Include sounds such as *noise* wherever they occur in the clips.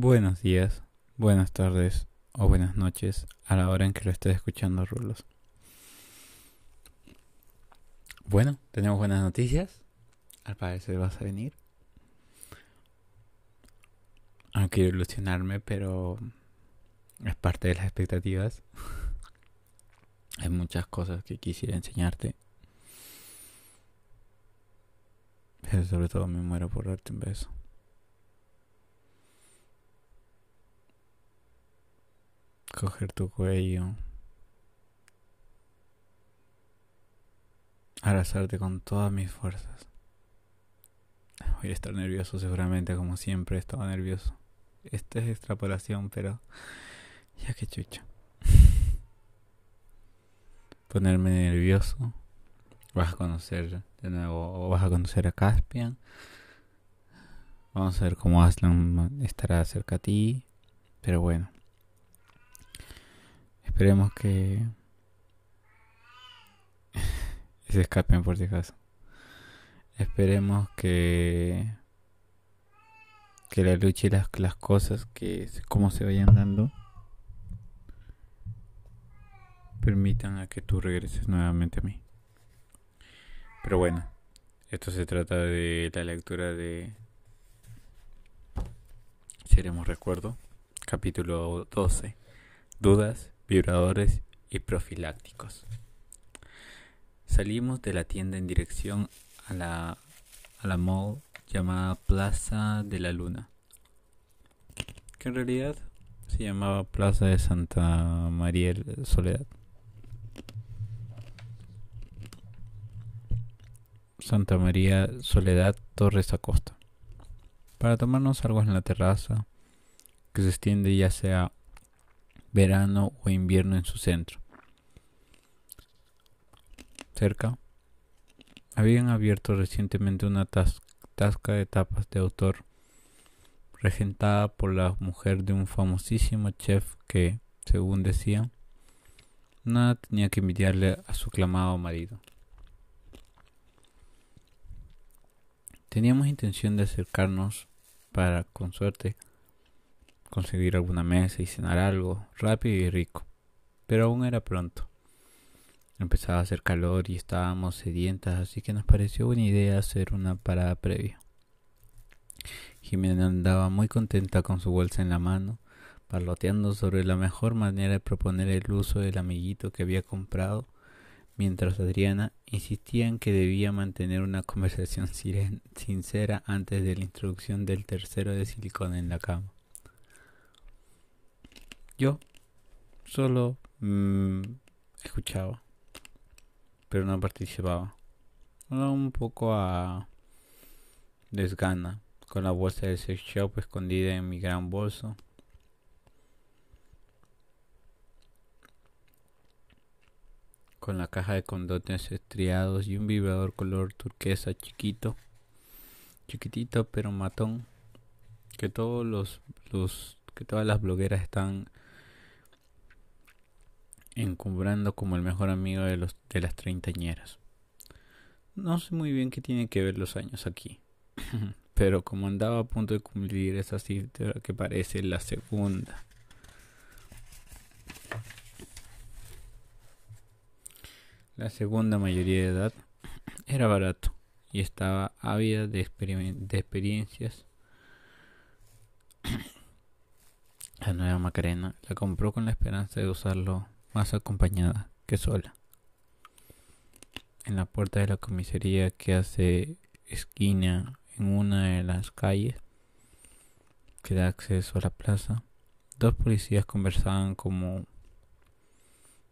Buenos días, buenas tardes o buenas noches a la hora en que lo estés escuchando, Rulos. Bueno, tenemos buenas noticias. Al parecer vas a venir. No quiero ilusionarme, pero es parte de las expectativas. *laughs* Hay muchas cosas que quisiera enseñarte. Pero sobre todo me muero por darte un beso. Coger tu cuello. Abrazarte con todas mis fuerzas. Voy a estar nervioso seguramente, como siempre estaba nervioso. Esta es extrapolación, pero ya que chucha. *laughs* Ponerme nervioso. Vas a conocer de nuevo, o vas a conocer a Caspian. Vamos a ver cómo Aslan estará cerca a ti. Pero bueno. Esperemos que *laughs* se escapen por si acaso. Esperemos que que la lucha y las, las cosas que como se vayan dando permitan a que tú regreses nuevamente a mí. Pero bueno, esto se trata de la lectura de Seremos Recuerdo, capítulo 12, Dudas, Vibradores y Profilácticos. Salimos de la tienda en dirección a la, a la mall llamada Plaza de la Luna, que en realidad se llamaba Plaza de Santa María Soledad. Santa María Soledad Torres Acosta, para tomarnos algo en la terraza que se extiende ya sea verano o invierno en su centro. Cerca habían abierto recientemente una tasca de tapas de autor, regentada por la mujer de un famosísimo chef que, según decía, nada tenía que envidiarle a su clamado marido. Teníamos intención de acercarnos para, con suerte, conseguir alguna mesa y cenar algo rápido y rico, pero aún era pronto. Empezaba a hacer calor y estábamos sedientas, así que nos pareció buena idea hacer una parada previa. Jimena andaba muy contenta con su bolsa en la mano, parloteando sobre la mejor manera de proponer el uso del amiguito que había comprado, mientras Adriana insistía en que debía mantener una conversación sincera antes de la introducción del tercero de silicona en la cama. Yo solo mm, escuchaba pero no participaba. un poco a desgana, con la bolsa de sex shop escondida en mi gran bolso. Con la caja de condones estriados y un vibrador color turquesa chiquito, chiquitito pero matón, que todos los, los que todas las blogueras están encumbrando como el mejor amigo de, los, de las treintañeras. No sé muy bien qué tienen que ver los años aquí, *laughs* pero como andaba a punto de cumplir esa cifra que parece la segunda. La segunda mayoría de edad era barato y estaba ávida de experiencias. La nueva Macarena la compró con la esperanza de usarlo más acompañada que sola. En la puerta de la comisaría que hace esquina en una de las calles que da acceso a la plaza, dos policías conversaban como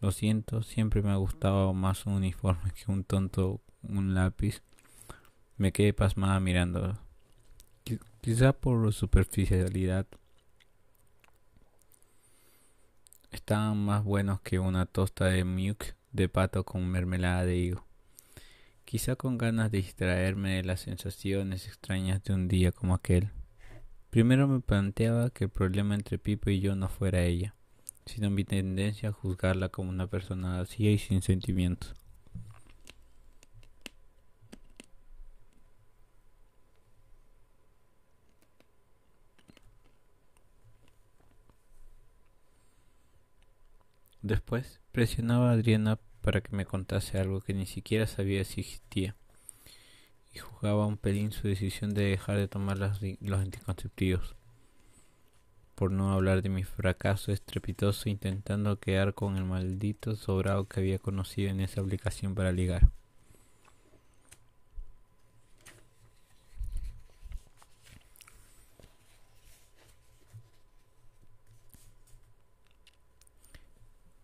lo siento, siempre me ha gustado más un uniforme que un tonto un lápiz. Me quedé pasmada mirando. Quizá por superficialidad estaban más buenos que una tosta de muke de pato con mermelada de higo. Quizá con ganas de distraerme de las sensaciones extrañas de un día como aquel. Primero me planteaba que el problema entre Pipo y yo no fuera ella, sino mi tendencia a juzgarla como una persona vacía y sin sentimientos. Después presionaba a Adriana para que me contase algo que ni siquiera sabía si existía y jugaba un pelín su decisión de dejar de tomar los anticonceptivos por no hablar de mi fracaso estrepitoso intentando quedar con el maldito sobrado que había conocido en esa aplicación para ligar.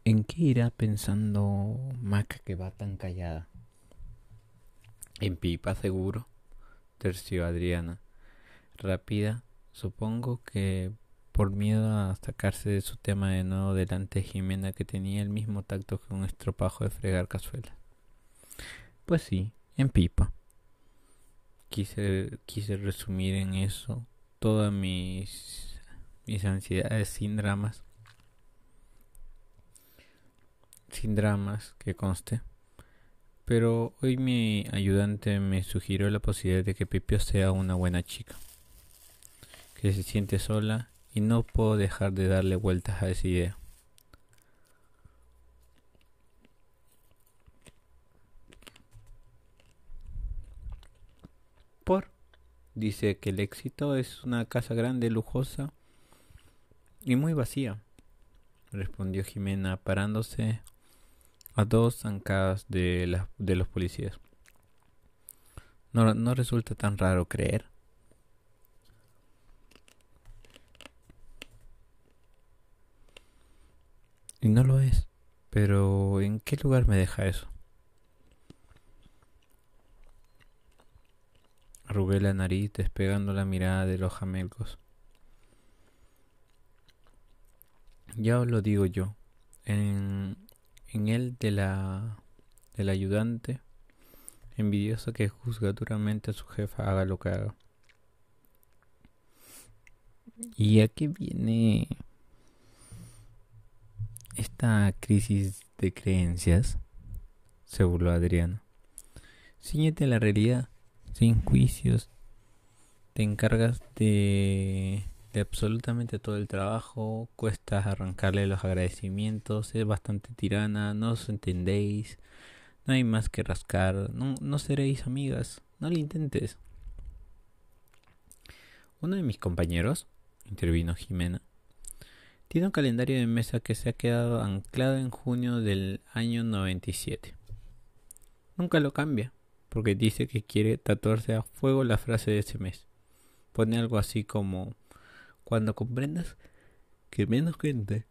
¿En qué irá pensando Maca que va tan callada? En pipa seguro, terció Adriana. Rápida, supongo que por miedo a sacarse de su tema de nuevo delante de Jimena que tenía el mismo tacto que un estropajo de fregar cazuelas. Pues sí, en pipa. Quise, quise resumir en eso todas mis, mis ansiedades sin dramas sin dramas, que conste. Pero hoy mi ayudante me sugirió la posibilidad de que Pipio sea una buena chica, que se siente sola y no puedo dejar de darle vueltas a esa idea. Por dice que el éxito es una casa grande, lujosa y muy vacía, respondió Jimena parándose a dos zancadas de, de los policías. No, no resulta tan raro creer. Y no lo es. Pero ¿en qué lugar me deja eso? Arrugué la nariz despegando la mirada de los jamelgos. Ya os lo digo yo. En, en él de la del ayudante envidioso que juzga duramente a su jefa haga lo que haga. Y aquí viene esta crisis de creencias, se burló Adriano. Síñete la realidad, sin juicios. Te encargas de de absolutamente todo el trabajo, cuesta arrancarle los agradecimientos, es bastante tirana, no os entendéis, no hay más que rascar, no, no seréis amigas, no lo intentes. Uno de mis compañeros, intervino Jimena, tiene un calendario de mesa que se ha quedado anclado en junio del año 97. Nunca lo cambia, porque dice que quiere tatuarse a fuego la frase de ese mes. Pone algo así como cuando comprendas que menos gente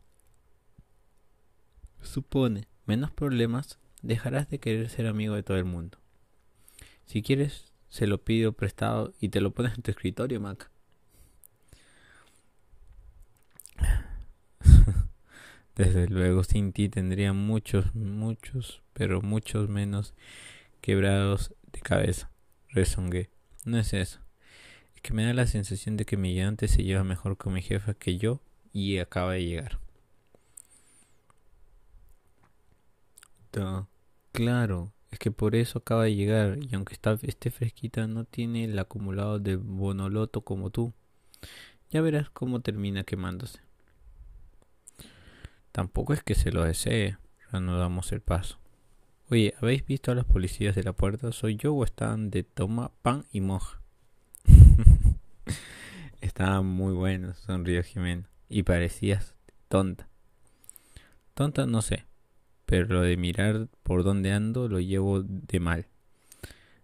supone menos problemas, dejarás de querer ser amigo de todo el mundo. Si quieres, se lo pido prestado y te lo pones en tu escritorio, Mac. *laughs* Desde luego, sin ti tendría muchos, muchos, pero muchos menos quebrados de cabeza. Rezongué. No es eso que me da la sensación de que mi ayudante se lleva mejor con mi jefa que yo y acaba de llegar. Claro, es que por eso acaba de llegar y aunque está, esté fresquita no tiene el acumulado de bonoloto como tú. Ya verás cómo termina quemándose. Tampoco es que se lo desee, reanudamos el paso. Oye, ¿habéis visto a los policías de la puerta? ¿Soy yo o están de toma pan y moja? *laughs* Estaba muy bueno, sonrió Jimena. Y parecías tonta. Tonta no sé, pero lo de mirar por dónde ando lo llevo de mal.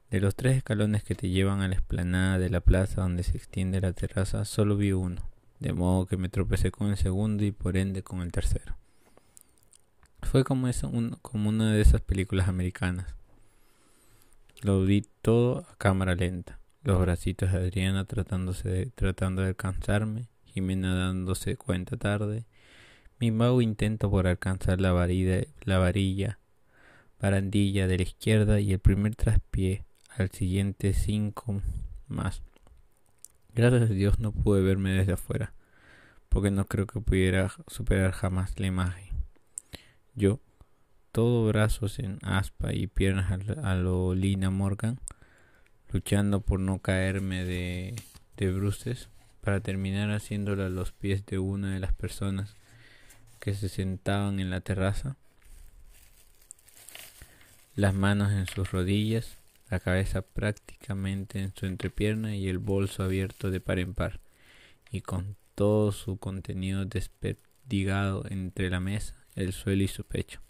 De los tres escalones que te llevan a la explanada de la plaza donde se extiende la terraza, solo vi uno, de modo que me tropecé con el segundo y por ende con el tercero. Fue como, eso, como una de esas películas americanas. Lo vi todo a cámara lenta los bracitos de Adriana de, tratando de alcanzarme, Jimena dándose cuenta tarde, mi vago intento por alcanzar la varilla, la varilla, barandilla de la izquierda y el primer traspié al siguiente cinco más. Gracias a Dios no pude verme desde afuera, porque no creo que pudiera superar jamás la imagen. Yo, todo brazos en aspa y piernas a, a lo Lina Morgan, luchando por no caerme de, de bruces para terminar haciéndolo a los pies de una de las personas que se sentaban en la terraza, las manos en sus rodillas, la cabeza prácticamente en su entrepierna y el bolso abierto de par en par, y con todo su contenido desperdigado entre la mesa, el suelo y su pecho.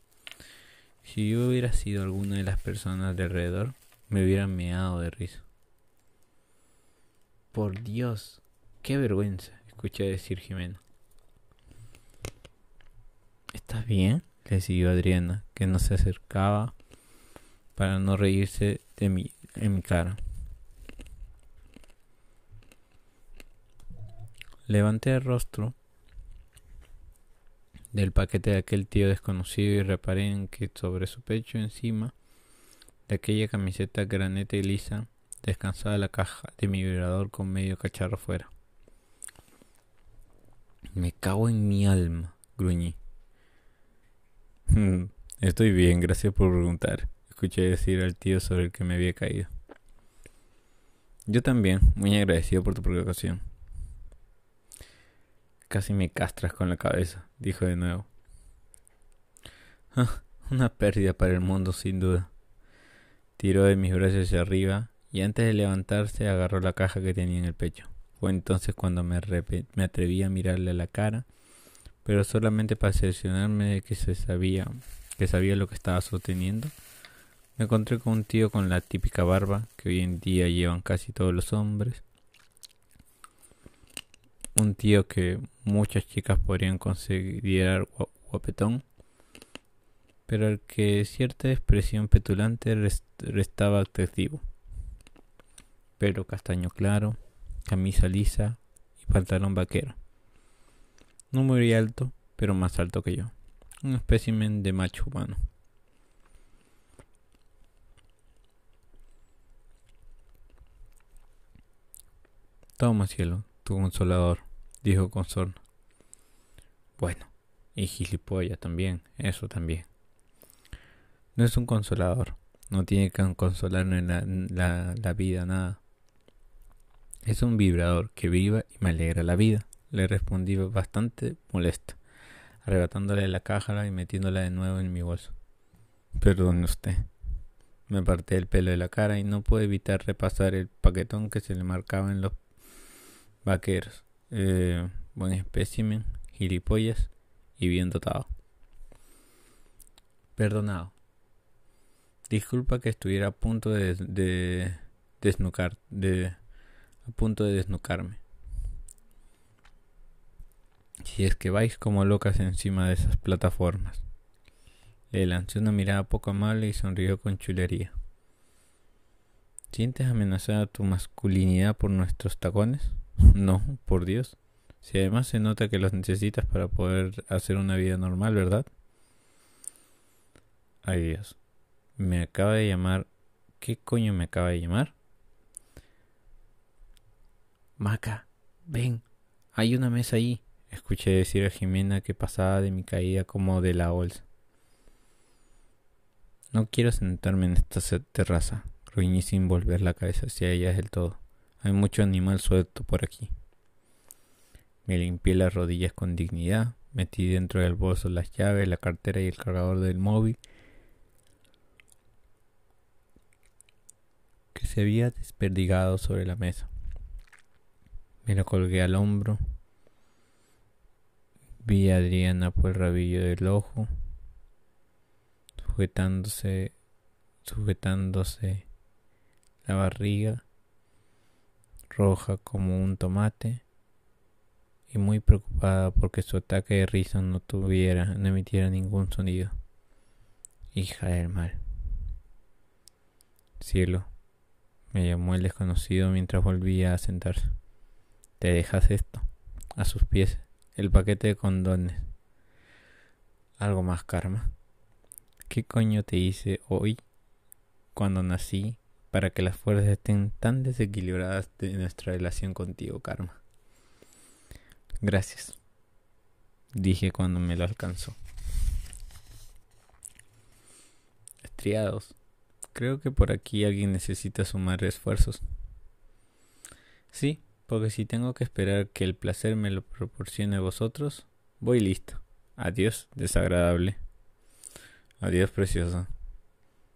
Si yo hubiera sido alguna de las personas de alrededor, me hubieran meado de risa. Por Dios, qué vergüenza, escuché decir Jimena. ¿Estás bien? le siguió Adriana, que no se acercaba para no reírse de mí en mi cara. Levanté el rostro del paquete de aquel tío desconocido y reparé en que sobre su pecho encima de aquella camiseta granete y lisa descansaba la caja de mi vibrador con medio cacharro fuera. Me cago en mi alma, gruñí. Estoy bien, gracias por preguntar, escuché decir al tío sobre el que me había caído. Yo también, muy agradecido por tu precaución. Casi me castras con la cabeza, dijo de nuevo. Ah, una pérdida para el mundo, sin duda. Tiró de mis brazos hacia arriba y antes de levantarse agarró la caja que tenía en el pecho. Fue entonces cuando me, atreví a mirarle a la cara, pero solamente para cerciorarme de que se sabía que sabía lo que estaba sosteniendo. Me encontré con un tío con la típica barba que hoy en día llevan casi todos los hombres, un tío que muchas chicas podrían considerar guapetón, pero al que cierta expresión petulante restaba atractivo. Pelo castaño claro, camisa lisa y pantalón vaquero. No muy alto, pero más alto que yo. Un espécimen de macho humano. Toma cielo, tu consolador dijo con sorna. Bueno, y gilipollas también, eso también. No es un consolador, no tiene que consolarme la, la, vida, nada. Es un vibrador que viva y me alegra la vida, le respondí bastante molesta, arrebatándole la caja y metiéndola de nuevo en mi bolso. Perdone usted. Me aparté el pelo de la cara y no pude evitar repasar el paquetón que se le marcaba en los vaqueros eh, buen espécimen, gilipollas y bien dotado. Perdonado. Disculpa que estuviera a punto de, de desnucar, de a punto de desnucarme. Si es que vais como locas encima de esas plataformas. Le lancé una mirada poco amable y sonrió con chulería. ¿Sientes amenazada tu masculinidad por nuestros tacones? No, por Dios. Si además se nota que los necesitas para poder hacer una vida normal, ¿verdad? Ay Dios. Me acaba de llamar. ¿Qué coño me acaba de llamar? Maca, ven. Hay una mesa ahí. Escuché decir a Jimena que pasaba de mi caída como de la bolsa. No quiero sentarme en esta terraza, ruiní sin volver la cabeza hacia ella del todo. Hay mucho animal suelto por aquí. Me limpié las rodillas con dignidad, metí dentro del bolso las llaves, la cartera y el cargador del móvil se había desperdigado sobre la mesa. Me lo colgué al hombro. Vi a Adriana por el rabillo del ojo, sujetándose, sujetándose la barriga roja como un tomate y muy preocupada porque su ataque de risa no tuviera, no emitiera ningún sonido. Hija del mal. Cielo, me llamó el desconocido mientras volvía a sentarse. ¿Te dejas esto? A sus pies, el paquete de condones. Algo más, Karma. ¿Qué coño te hice hoy cuando nací para que las fuerzas estén tan desequilibradas de nuestra relación contigo, Karma. Gracias, dije cuando me lo alcanzó. Estriados, creo que por aquí alguien necesita sumar esfuerzos. Sí, porque si tengo que esperar que el placer me lo proporcione vosotros, voy listo. Adiós, desagradable. Adiós, precioso.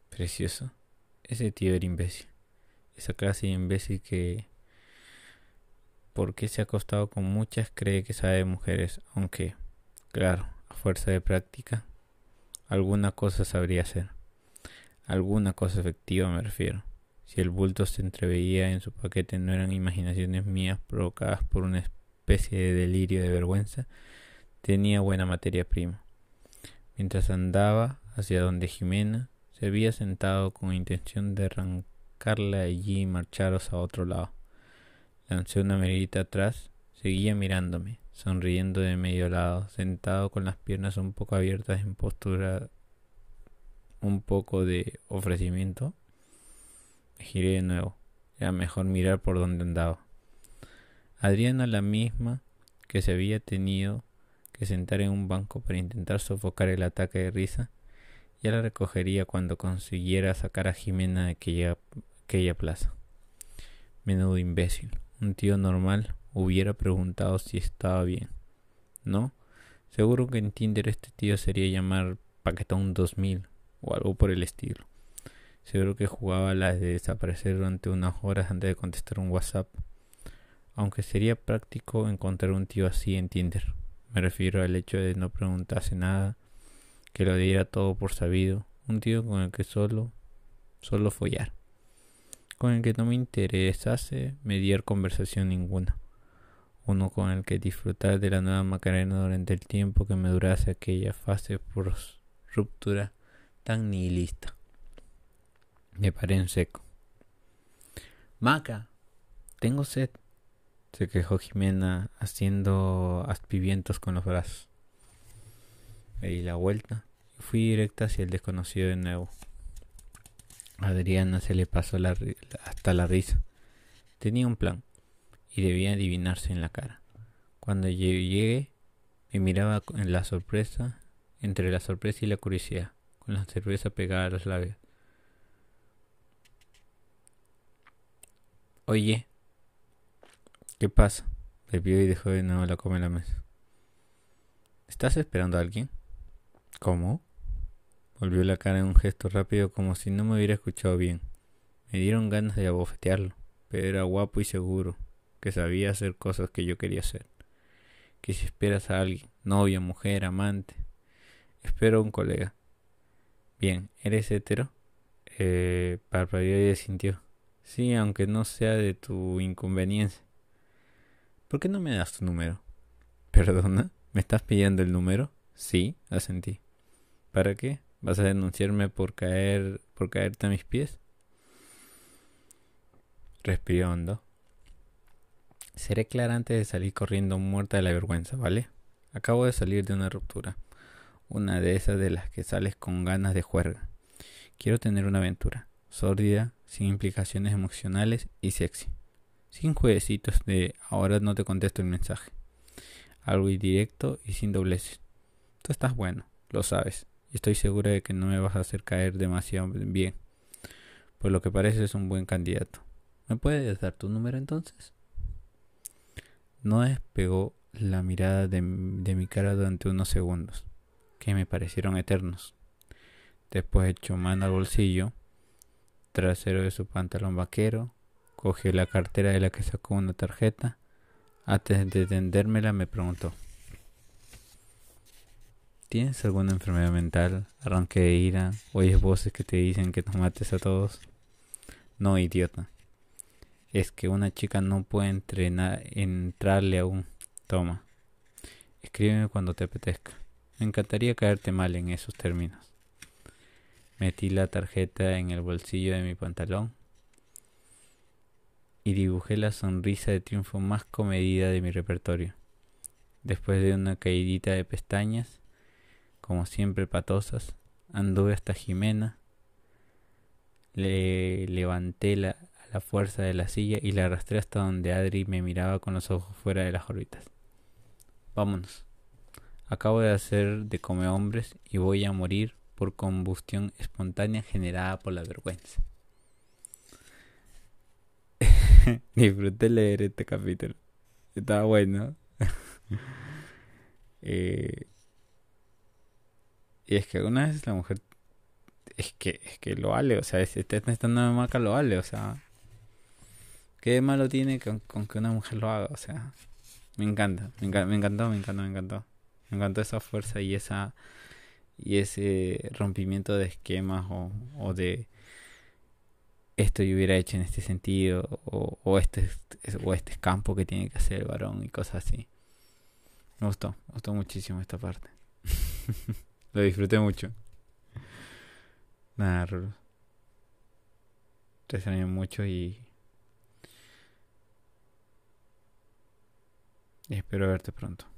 Precioso. Ese tío era imbécil. Esa clase de imbécil que porque se ha acostado con muchas cree que sabe de mujeres, aunque, claro, a fuerza de práctica, alguna cosa sabría hacer. Alguna cosa efectiva me refiero. Si el bulto se entreveía en su paquete no eran imaginaciones mías provocadas por una especie de delirio de vergüenza, tenía buena materia prima. Mientras andaba hacia donde Jimena, se había sentado con intención de arrancarla allí y marcharos a otro lado. Lancé una mirita atrás, seguía mirándome, sonriendo de medio lado, sentado con las piernas un poco abiertas en postura un poco de ofrecimiento. Giré de nuevo. Era mejor mirar por donde andaba. Adriana, la misma que se había tenido que sentar en un banco para intentar sofocar el ataque de risa, ya la recogería cuando consiguiera sacar a Jimena de aquella, aquella plaza. Menudo imbécil. Un tío normal hubiera preguntado si estaba bien. ¿No? Seguro que en Tinder este tío sería llamar Paquetón 2000 o algo por el estilo. Seguro que jugaba la de desaparecer durante unas horas antes de contestar un WhatsApp. Aunque sería práctico encontrar un tío así en Tinder. Me refiero al hecho de no preguntarse nada, que lo diera todo por sabido. Un tío con el que solo, solo follar con el que no me interesase mediar conversación ninguna, uno con el que disfrutar de la nueva Macarena durante el tiempo que me durase aquella fase por ruptura tan nihilista. Me paré en seco. Maca, tengo sed, se quejó Jimena haciendo aspivientos con los brazos. Me di la vuelta y fui directa hacia el desconocido de nuevo. Adriana se le pasó hasta la risa. Tenía un plan y debía adivinarse en la cara. Cuando llegué, me miraba en la sorpresa, entre la sorpresa y la curiosidad, con la cerveza pegada a los labios. Oye, ¿qué pasa? Bebió y dejó de nuevo la coma en la mesa. ¿Estás esperando a alguien? ¿Cómo? Volvió la cara en un gesto rápido como si no me hubiera escuchado bien. Me dieron ganas de abofetearlo, pero era guapo y seguro, que sabía hacer cosas que yo quería hacer. Que si esperas a alguien, novia, mujer, amante, espero a un colega. Bien, ¿eres hetero? Eh, parpadeó y sintió. Sí, aunque no sea de tu inconveniencia. ¿Por qué no me das tu número? ¿Perdona? ¿Me estás pidiendo el número? Sí, asentí. ¿Para qué? ¿Vas a denunciarme por caer, por caerte a mis pies? Respiró. Seré clara antes de salir corriendo muerta de la vergüenza, ¿vale? Acabo de salir de una ruptura. Una de esas de las que sales con ganas de juerga. Quiero tener una aventura. Sórdida, sin implicaciones emocionales y sexy. Sin jueguecitos de ahora no te contesto el mensaje. Algo indirecto y sin dobleces. Tú estás bueno, lo sabes y estoy segura de que no me vas a hacer caer demasiado bien. Por lo que parece es un buen candidato. ¿Me puedes dar tu número entonces? No despegó la mirada de, de mi cara durante unos segundos, que me parecieron eternos. Después echó mano al bolsillo trasero de su pantalón vaquero, cogió la cartera de la que sacó una tarjeta. Antes de tendérmela me preguntó ¿Tienes alguna enfermedad mental, arranque de ira, oyes voces que te dicen que nos mates a todos? No, idiota. Es que una chica no puede entrenar, entrarle aún. Toma. Escríbeme cuando te apetezca. Me encantaría caerte mal en esos términos. Metí la tarjeta en el bolsillo de mi pantalón y dibujé la sonrisa de triunfo más comedida de mi repertorio. Después de una caidita de pestañas, como siempre patosas, anduve hasta Jimena, le levanté la, la fuerza de la silla y la arrastré hasta donde Adri me miraba con los ojos fuera de las órbitas. Vámonos. Acabo de hacer de come hombres y voy a morir por combustión espontánea generada por la vergüenza. *laughs* Disfruté leer este capítulo. Estaba bueno. *laughs* eh, Y es que una vez la mujer es que es que lo vale, o sea, si está estando de marca lo vale, o sea, ¿qué malo tiene con, con, que una mujer lo haga? O sea, me encanta, me, encanta, me encantó, me encantó, me encantó. Me encantó esa fuerza y esa y ese rompimiento de esquemas o, de esto yo hubiera hecho en este sentido o, este o este campo que tiene que hacer el varón y cosas así. Me gustó, me gustó muchísimo esta parte. *laughs* Lo disfruté mucho. Nada, Rulos. Te extraño mucho y... y espero verte pronto.